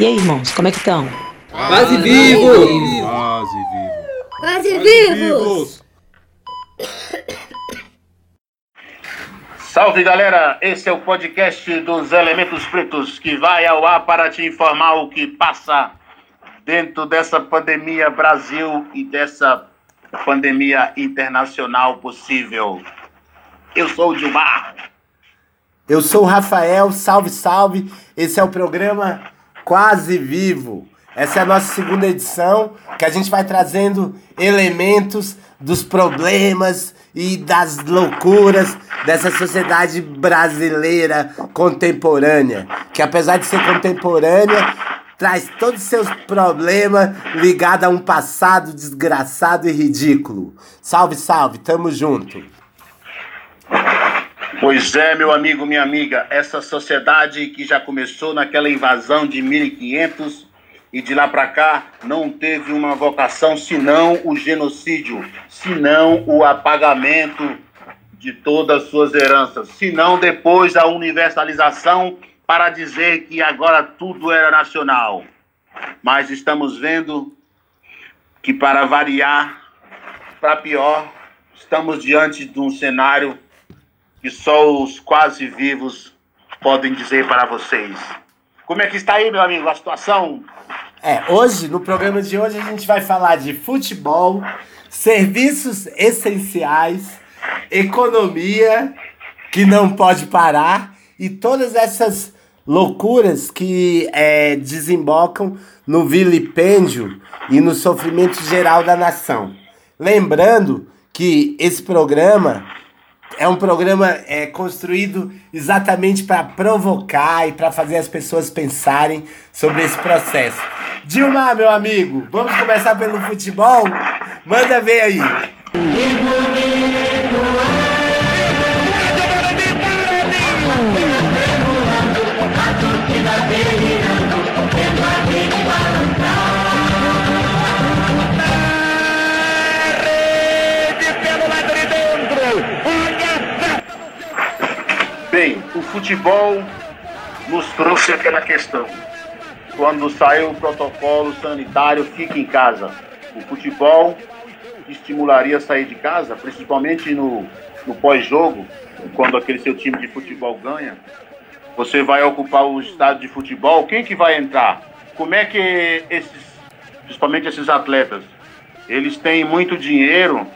E aí, irmãos, como é que estão? Quase vivos! Quase vivos! Quase vivos! Salve galera, esse é o podcast dos Elementos Pretos que vai ao ar para te informar o que passa dentro dessa pandemia Brasil e dessa pandemia internacional possível. Eu sou o Dilmar. Eu sou o Rafael, salve, salve. Esse é o programa Quase Vivo. Essa é a nossa segunda edição, que a gente vai trazendo elementos dos problemas e das loucuras dessa sociedade brasileira contemporânea, que apesar de ser contemporânea, traz todos os seus problemas ligados a um passado desgraçado e ridículo. Salve, salve, tamo junto. Pois é, meu amigo, minha amiga, essa sociedade que já começou naquela invasão de 1500 e de lá para cá não teve uma vocação senão o genocídio, senão o apagamento de todas as suas heranças, senão depois a universalização para dizer que agora tudo era nacional. Mas estamos vendo que para variar, para pior, estamos diante de um cenário que só os quase vivos podem dizer para vocês. Como é que está aí, meu amigo, a situação? É, hoje, no programa de hoje, a gente vai falar de futebol, serviços essenciais, economia, que não pode parar, e todas essas loucuras que é, desembocam no vilipêndio e no sofrimento geral da nação. Lembrando que esse programa é um programa é, construído exatamente para provocar e para fazer as pessoas pensarem sobre esse processo. Dilma, meu amigo, vamos começar pelo futebol? Manda ver aí. Futebol nos trouxe aquela questão. Quando saiu o protocolo sanitário, fique em casa. O futebol estimularia sair de casa, principalmente no, no pós-jogo, quando aquele seu time de futebol ganha. Você vai ocupar o estádio de futebol, quem que vai entrar? Como é que esses, principalmente esses atletas, eles têm muito dinheiro,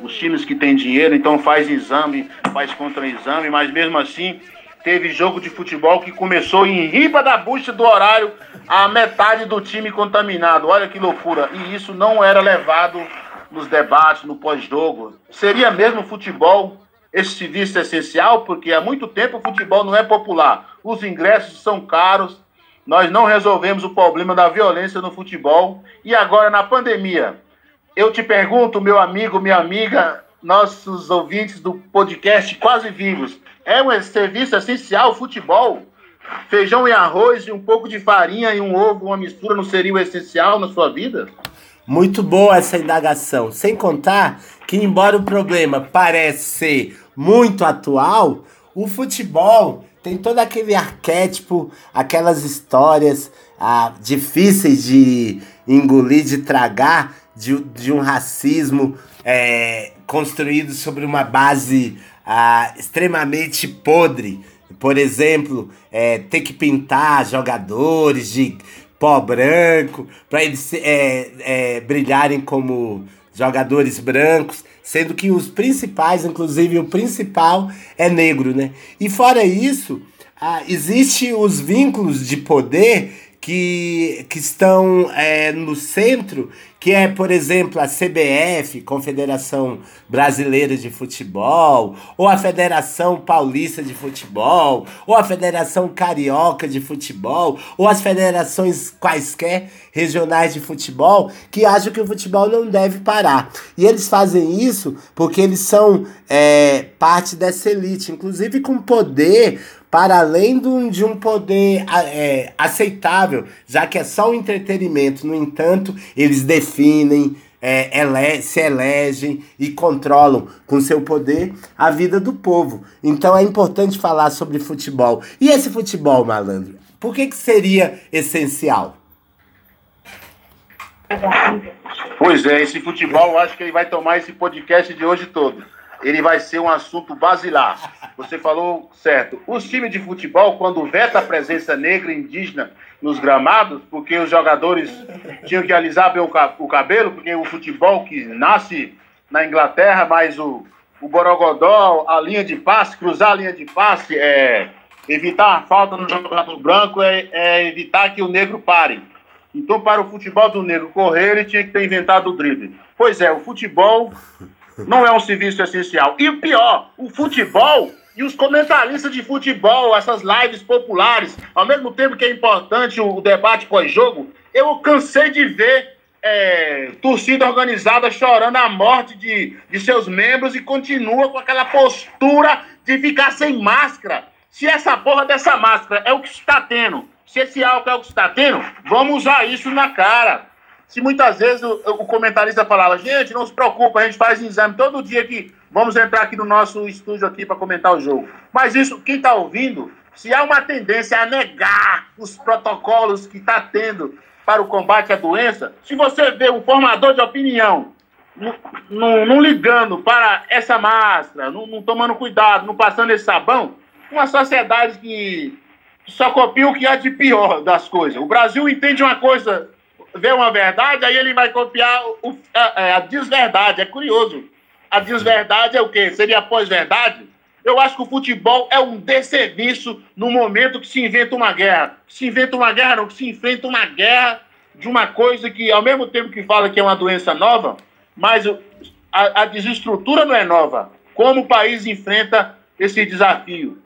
os times que têm dinheiro, então faz exame, faz contra-exame, mas mesmo assim teve jogo de futebol que começou em riba da bucha do horário, a metade do time contaminado. Olha que loucura. E isso não era levado nos debates, no pós-jogo. Seria mesmo futebol esse serviço essencial? Porque há muito tempo o futebol não é popular. Os ingressos são caros. Nós não resolvemos o problema da violência no futebol. E agora, na pandemia, eu te pergunto, meu amigo, minha amiga, nossos ouvintes do podcast Quase Vivos, é um serviço essencial futebol? Feijão e arroz e um pouco de farinha e um ovo, uma mistura, não seria o essencial na sua vida? Muito boa essa indagação. Sem contar que, embora o problema pareça ser muito atual, o futebol tem todo aquele arquétipo, aquelas histórias ah, difíceis de engolir, de tragar, de, de um racismo é, construído sobre uma base ah, extremamente podre. Por exemplo, é, ter que pintar jogadores de pó branco para eles é, é, brilharem como jogadores brancos, sendo que os principais, inclusive o principal, é negro, né? E fora isso, ah, existe os vínculos de poder que, que estão é, no centro, que é, por exemplo, a CBF, Confederação Brasileira de Futebol, ou a Federação Paulista de Futebol, ou a Federação Carioca de Futebol, ou as federações quaisquer regionais de futebol, que acham que o futebol não deve parar. E eles fazem isso porque eles são é, parte dessa elite, inclusive com poder para além de um poder é, aceitável, já que é só um entretenimento. No entanto, eles definem, é, ele se elegem e controlam com seu poder a vida do povo. Então é importante falar sobre futebol. E esse futebol, malandro? Por que, que seria essencial? Pois é, esse futebol, eu acho que ele vai tomar esse podcast de hoje todo. Ele vai ser um assunto basilar. Você falou certo. Os times de futebol, quando veta a presença negra e indígena nos gramados, porque os jogadores tinham que alisar bem o cabelo, porque o futebol que nasce na Inglaterra, mas o, o Borogodó, a linha de passe, cruzar a linha de passe, é, evitar a falta no jogador branco, é, é evitar que o negro pare. Então, para o futebol do negro correr, ele tinha que ter inventado o drible. Pois é, o futebol não é um serviço essencial. E pior, o futebol e os comentaristas de futebol, essas lives populares, ao mesmo tempo que é importante o debate pós-jogo, eu cansei de ver é, torcida organizada chorando a morte de, de seus membros e continua com aquela postura de ficar sem máscara. Se essa porra dessa máscara é o que está tendo se esse álcool é o que está tendo, vamos usar isso na cara. Se muitas vezes o, o, comentarista falava, gente, não se preocupa, a gente faz exame todo dia que vamos entrar aqui no nosso estúdio aqui para comentar o jogo. Mas isso, quem está ouvindo, se há uma tendência a negar os protocolos que está tendo para o combate à doença, se você vê um formador de opinião não, ligando para essa máscara, não, não tomando cuidado, não passando esse sabão, uma sociedade que só copia o que há de pior das coisas. O Brasil entende uma coisa, vê uma verdade, aí ele vai copiar o, a, a desverdade. É curioso. A desverdade é o quê? Seria pós-verdade? Eu acho que o futebol é um desserviço no momento que se inventa uma guerra. Se inventa uma guerra, não, que se enfrenta uma guerra de uma coisa que, ao mesmo tempo que fala que é uma doença nova, mas a, a desestrutura não é nova. Como o país enfrenta esse desafio?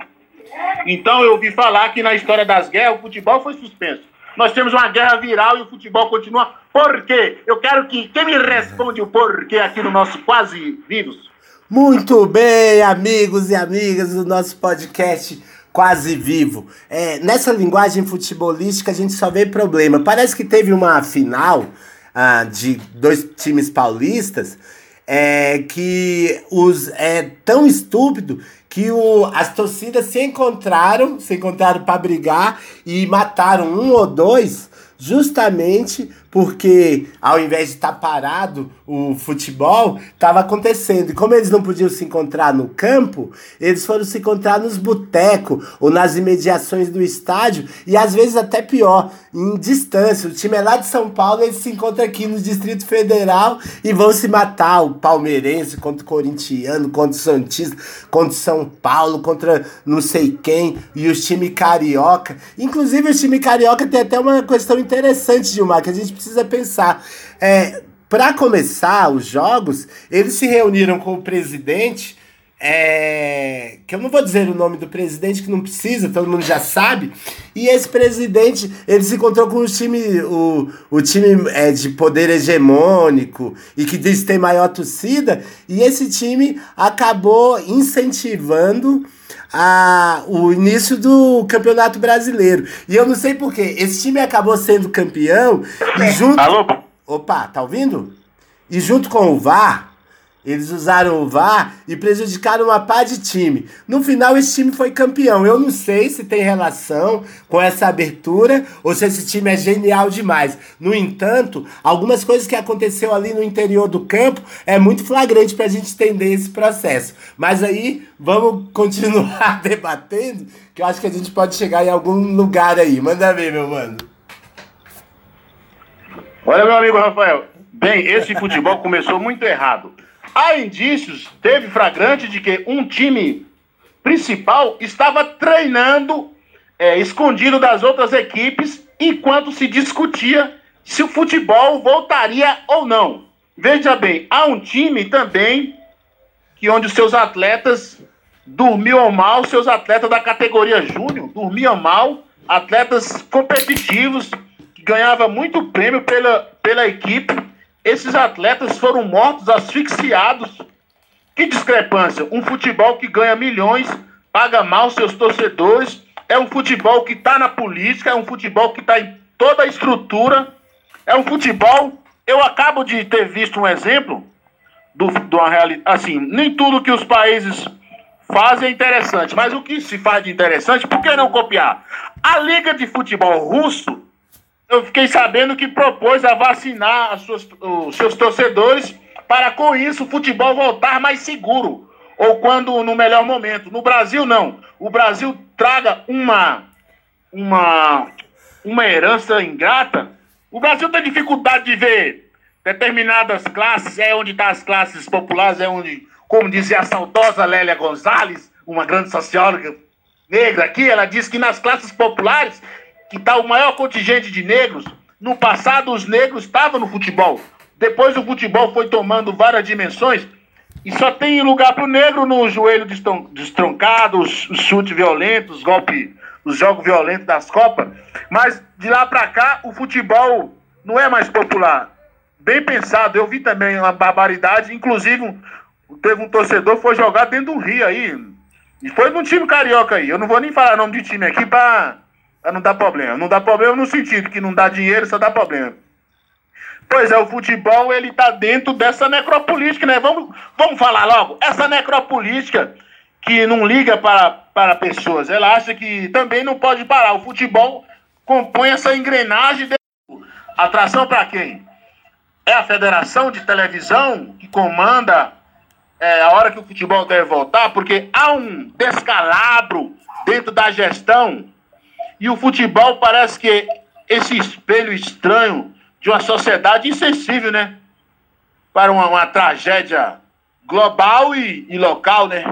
Então eu ouvi falar que na história das guerras o futebol foi suspenso. Nós temos uma guerra viral e o futebol continua. Por quê? Eu quero que quem me responde o porquê aqui no nosso Quase Vivos. Muito bem, amigos e amigas do nosso podcast Quase Vivo. É, nessa linguagem futebolística a gente só vê problema. Parece que teve uma final ah, de dois times paulistas é, que os é tão estúpido que o, as torcidas se encontraram, se encontraram para brigar e mataram um ou dois justamente porque ao invés de estar tá parado o futebol, estava acontecendo. E como eles não podiam se encontrar no campo, eles foram se encontrar nos botecos ou nas imediações do estádio e às vezes até pior, em distância. O time é lá de São Paulo, eles se encontram aqui no Distrito Federal e vão se matar. O palmeirense contra o corintiano, contra o Santista, contra o São Paulo, contra não sei quem, e os times carioca. Inclusive, o time carioca tem até uma questão interessante, Gilmar, que a gente precisa pensar. É, para começar os jogos, eles se reuniram com o presidente, é, que eu não vou dizer o nome do presidente, que não precisa, todo mundo já sabe. E esse presidente, ele se encontrou com o time, o, o time é, de poder hegemônico e que diz que tem maior torcida, e esse time acabou incentivando a, o início do Campeonato Brasileiro. E eu não sei porquê. Esse time acabou sendo campeão e junto. Alô? Opa, tá ouvindo? E junto com o VAR, eles usaram o VAR e prejudicaram uma pá de time. No final, esse time foi campeão. Eu não sei se tem relação com essa abertura ou se esse time é genial demais. No entanto, algumas coisas que aconteceu ali no interior do campo é muito flagrante para a gente entender esse processo. Mas aí, vamos continuar debatendo, que eu acho que a gente pode chegar em algum lugar aí. Manda ver, meu mano. Olha, meu amigo Rafael. Bem, esse futebol começou muito errado. Há indícios, teve flagrante, de que um time principal estava treinando é, escondido das outras equipes enquanto se discutia se o futebol voltaria ou não. Veja bem, há um time também que onde os seus atletas dormiam mal, seus atletas da categoria júnior dormiam mal, atletas competitivos que ganhavam muito prêmio pela, pela equipe esses atletas foram mortos asfixiados. Que discrepância! Um futebol que ganha milhões, paga mal seus torcedores, é um futebol que está na política, é um futebol que está em toda a estrutura, é um futebol. Eu acabo de ter visto um exemplo do, do realidade. Assim, nem tudo que os países fazem é interessante, mas o que se faz de interessante, por que não copiar? A Liga de Futebol Russo, eu fiquei sabendo que propôs a vacinar suas, os seus torcedores para com isso o futebol voltar mais seguro, ou quando no melhor momento. No Brasil, não. O Brasil traga uma, uma, uma herança ingrata. O Brasil tem dificuldade de ver determinadas classes, é onde estão tá as classes populares, é onde como dizia a saudosa Lélia Gonzalez, uma grande socióloga negra aqui, ela diz que nas classes populares, que está o maior contingente de negros, no passado os negros estavam no futebol. Depois o futebol foi tomando várias dimensões e só tem lugar para o negro no joelho destroncado, os chutes violentos, os golpes, os jogos violentos das Copas. Mas de lá para cá o futebol não é mais popular. Bem pensado, eu vi também uma barbaridade, inclusive teve um torcedor que foi jogar dentro do rio aí. E foi num time carioca aí. Eu não vou nem falar nome de time aqui pra não dar problema. Não dá problema no sentido que não dá dinheiro, só dá problema. Pois é, o futebol ele tá dentro dessa necropolítica, né? Vamos, vamos falar logo. Essa necropolítica que não liga para, para pessoas, ela acha que também não pode parar. O futebol compõe essa engrenagem. De... Atração para quem? É a federação de televisão que comanda é, a hora que o futebol deve voltar, porque há um descalabro dentro da gestão e o futebol parece que esse espelho estranho de uma sociedade insensível, né? Para uma, uma tragédia global e, e local, né?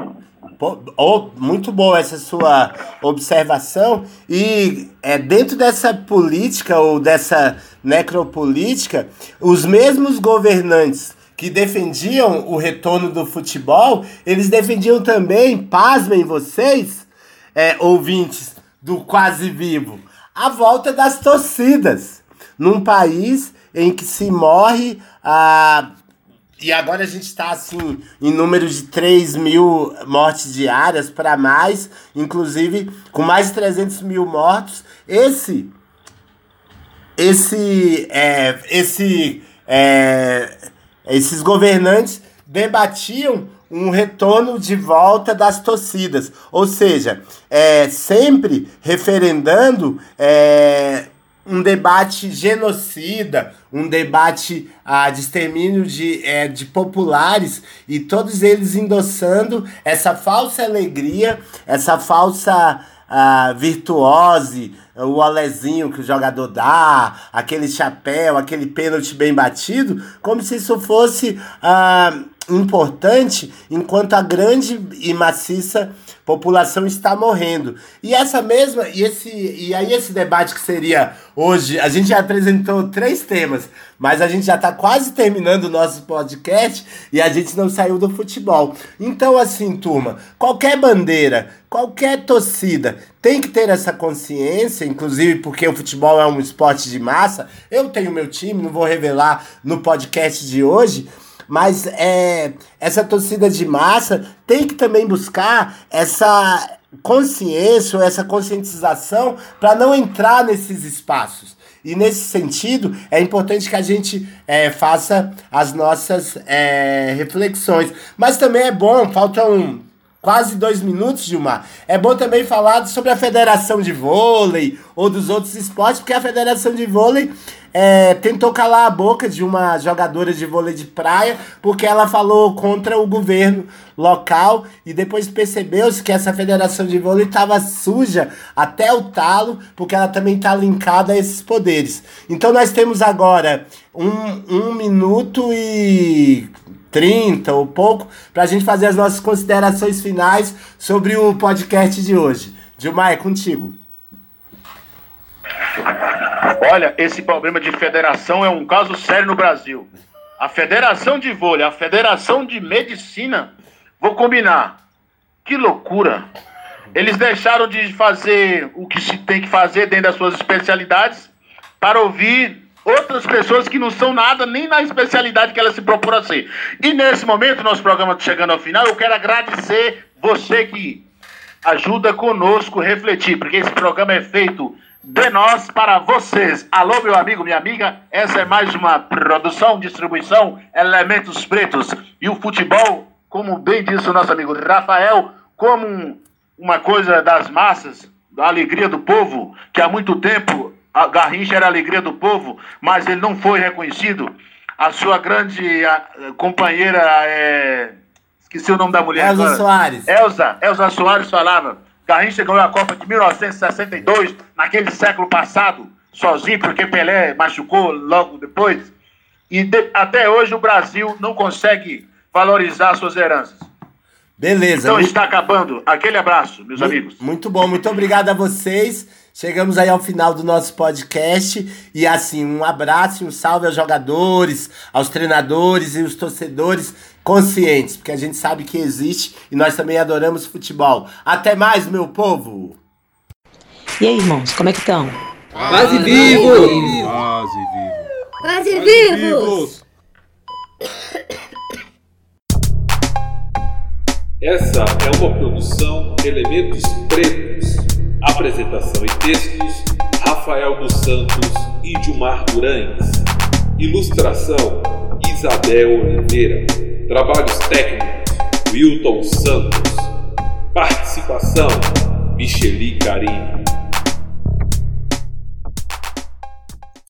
Oh, muito boa essa sua observação. E é, dentro dessa política ou dessa necropolítica, os mesmos governantes que defendiam o retorno do futebol, eles defendiam também, pasmem vocês, é, ouvintes do Quase Vivo, a volta das torcidas. Num país em que se morre a. E agora a gente está assim, em número de 3 mil mortes diárias para mais, inclusive com mais de 300 mil mortos. Esse. Esse. É, esse. É, esses governantes debatiam um retorno de volta das torcidas, ou seja, é, sempre referendando é, um debate genocida, um debate ah, de extermínio de, é, de populares e todos eles endossando essa falsa alegria, essa falsa ah, virtuose, o olezinho que o jogador dá, aquele chapéu, aquele pênalti bem batido, como se isso fosse ah, importante enquanto a grande e maciça população está morrendo. E essa mesma, e, esse, e aí esse debate que seria hoje, a gente já apresentou três temas, mas a gente já está quase terminando o nosso podcast e a gente não saiu do futebol. Então, assim, turma, qualquer bandeira, qualquer torcida tem que ter essa consciência, inclusive porque o futebol é um esporte de massa. Eu tenho meu time, não vou revelar no podcast de hoje mas é, essa torcida de massa tem que também buscar essa consciência, essa conscientização para não entrar nesses espaços. E nesse sentido, é importante que a gente é, faça as nossas é, reflexões. Mas também é bom, faltam quase dois minutos, Gilmar. É bom também falar sobre a Federação de Vôlei ou dos outros esportes, porque a Federação de Vôlei é, tentou calar a boca de uma jogadora de vôlei de praia porque ela falou contra o governo local e depois percebeu-se que essa federação de vôlei estava suja até o talo porque ela também está linkada a esses poderes. Então nós temos agora um, um minuto e 30 ou pouco para a gente fazer as nossas considerações finais sobre o podcast de hoje. Dilmar, é contigo. Olha, esse problema de federação é um caso sério no Brasil. A Federação de Vôlei, a Federação de Medicina, vou combinar. Que loucura! Eles deixaram de fazer o que se tem que fazer dentro das suas especialidades para ouvir outras pessoas que não são nada nem na especialidade que elas se propõem a ser. E nesse momento, nosso programa chegando ao final, eu quero agradecer você que ajuda conosco a refletir, porque esse programa é feito de nós para vocês. Alô, meu amigo, minha amiga, essa é mais uma produção, distribuição, elementos pretos. E o futebol, como bem disse o nosso amigo Rafael, como um, uma coisa das massas, da alegria do povo, que há muito tempo a Garrincha era a alegria do povo, mas ele não foi reconhecido. A sua grande a, companheira, é, esqueci o nome da mulher. Elza agora. Soares. Elza, Elza Soares falava. Garrincha ganhou a Copa de 1962, naquele século passado, sozinho, porque Pelé machucou logo depois. E de, até hoje o Brasil não consegue valorizar suas heranças. Beleza. Então está acabando. Aquele abraço, meus muito, amigos. Muito bom, muito obrigado a vocês. Chegamos aí ao final do nosso podcast. E assim, um abraço e um salve aos jogadores, aos treinadores e os torcedores conscientes, porque a gente sabe que existe e nós também adoramos futebol. Até mais, meu povo! E aí, irmãos, como é que estão? Quase vivos! Quase vivos! Quase vivos! Essa é uma produção Elementos Pretos. Apresentação e textos: Rafael dos Santos e Dilmar Durães. Ilustração: Isabel Oliveira. Trabalhos técnicos: Wilton Santos. Participação: Micheli Carinho.